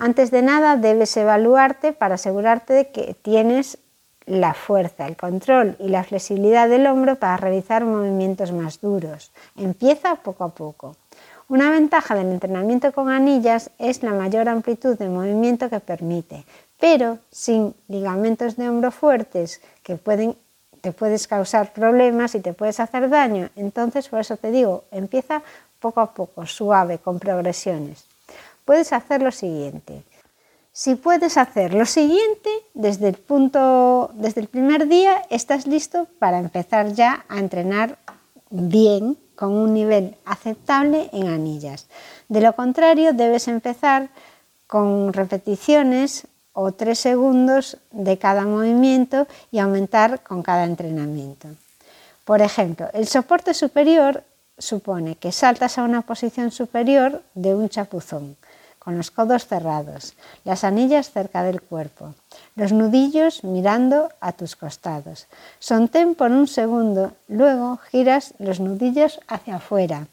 Antes de nada debes evaluarte para asegurarte de que tienes la fuerza, el control y la flexibilidad del hombro para realizar movimientos más duros. Empieza poco a poco. Una ventaja del entrenamiento con anillas es la mayor amplitud de movimiento que permite, pero sin ligamentos de hombro fuertes que pueden, te puedes causar problemas y te puedes hacer daño. Entonces, por eso te digo, empieza poco a poco, suave, con progresiones puedes hacer lo siguiente. Si puedes hacer lo siguiente, desde el, punto, desde el primer día estás listo para empezar ya a entrenar bien, con un nivel aceptable en anillas. De lo contrario, debes empezar con repeticiones o tres segundos de cada movimiento y aumentar con cada entrenamiento. Por ejemplo, el soporte superior supone que saltas a una posición superior de un chapuzón con los codos cerrados, las anillas cerca del cuerpo, los nudillos mirando a tus costados. Sontén por un segundo, luego giras los nudillos hacia afuera.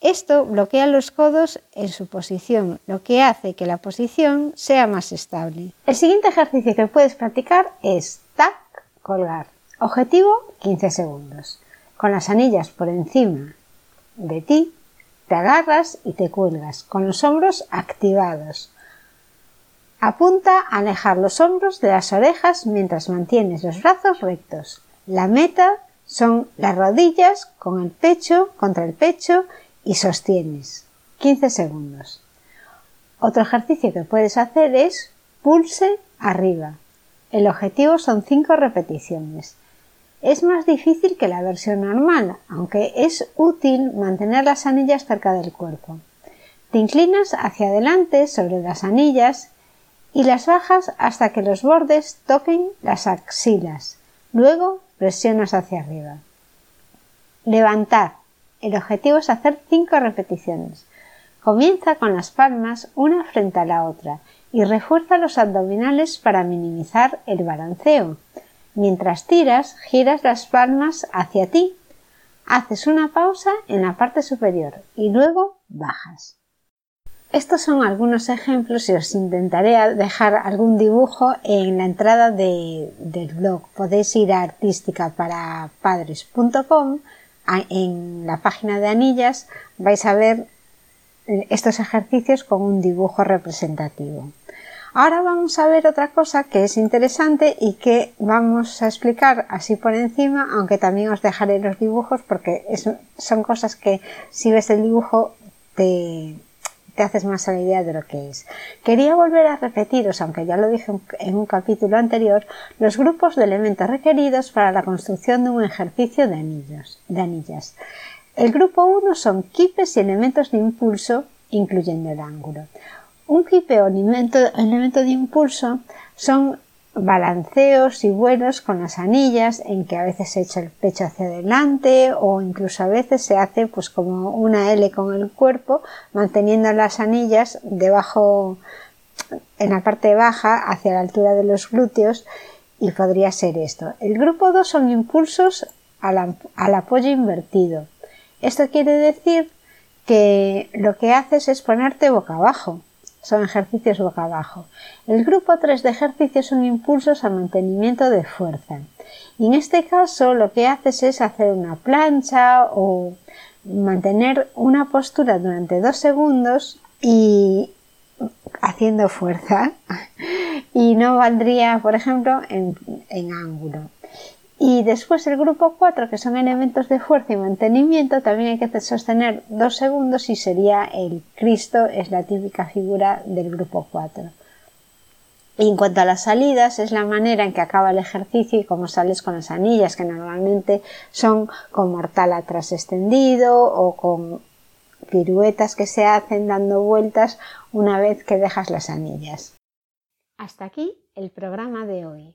Esto bloquea los codos en su posición, lo que hace que la posición sea más estable. El siguiente ejercicio que puedes practicar es tac, colgar. Objetivo 15 segundos. Con las anillas por encima de ti te agarras y te cuelgas, con los hombros activados. Apunta a alejar los hombros de las orejas mientras mantienes los brazos rectos. La meta son las rodillas con el pecho contra el pecho y sostienes. 15 segundos. Otro ejercicio que puedes hacer es pulse arriba. El objetivo son 5 repeticiones. Es más difícil que la versión normal, aunque es útil mantener las anillas cerca del cuerpo. Te inclinas hacia adelante sobre las anillas y las bajas hasta que los bordes toquen las axilas. Luego presionas hacia arriba. Levantar. El objetivo es hacer 5 repeticiones. Comienza con las palmas una frente a la otra y refuerza los abdominales para minimizar el balanceo. Mientras tiras, giras las palmas hacia ti. Haces una pausa en la parte superior y luego bajas. Estos son algunos ejemplos y os intentaré dejar algún dibujo en la entrada del blog. Podéis ir a artísticaparapadres.com en la página de anillas vais a ver estos ejercicios con un dibujo representativo. Ahora vamos a ver otra cosa que es interesante y que vamos a explicar así por encima, aunque también os dejaré los dibujos porque son cosas que si ves el dibujo te, te haces más a la idea de lo que es. Quería volver a repetiros, aunque ya lo dije en un capítulo anterior, los grupos de elementos requeridos para la construcción de un ejercicio de, anillos, de anillas. El grupo 1 son quipes y elementos de impulso, incluyendo el ángulo. Un hipe o elemento, de impulso son balanceos y vuelos con las anillas en que a veces se echa el pecho hacia adelante o incluso a veces se hace pues como una L con el cuerpo manteniendo las anillas debajo en la parte baja hacia la altura de los glúteos y podría ser esto. El grupo 2 son impulsos al, al apoyo invertido. Esto quiere decir que lo que haces es ponerte boca abajo son ejercicios boca abajo. El grupo 3 de ejercicios son impulsos al mantenimiento de fuerza. Y en este caso lo que haces es hacer una plancha o mantener una postura durante dos segundos y haciendo fuerza. y no valdría, por ejemplo, en, en ángulo. Y después el grupo 4, que son elementos de fuerza y mantenimiento, también hay que sostener dos segundos y sería el Cristo, es la típica figura del grupo 4. Y en cuanto a las salidas, es la manera en que acaba el ejercicio y cómo sales con las anillas, que normalmente son con mortal atrás extendido o con piruetas que se hacen dando vueltas una vez que dejas las anillas. Hasta aquí el programa de hoy.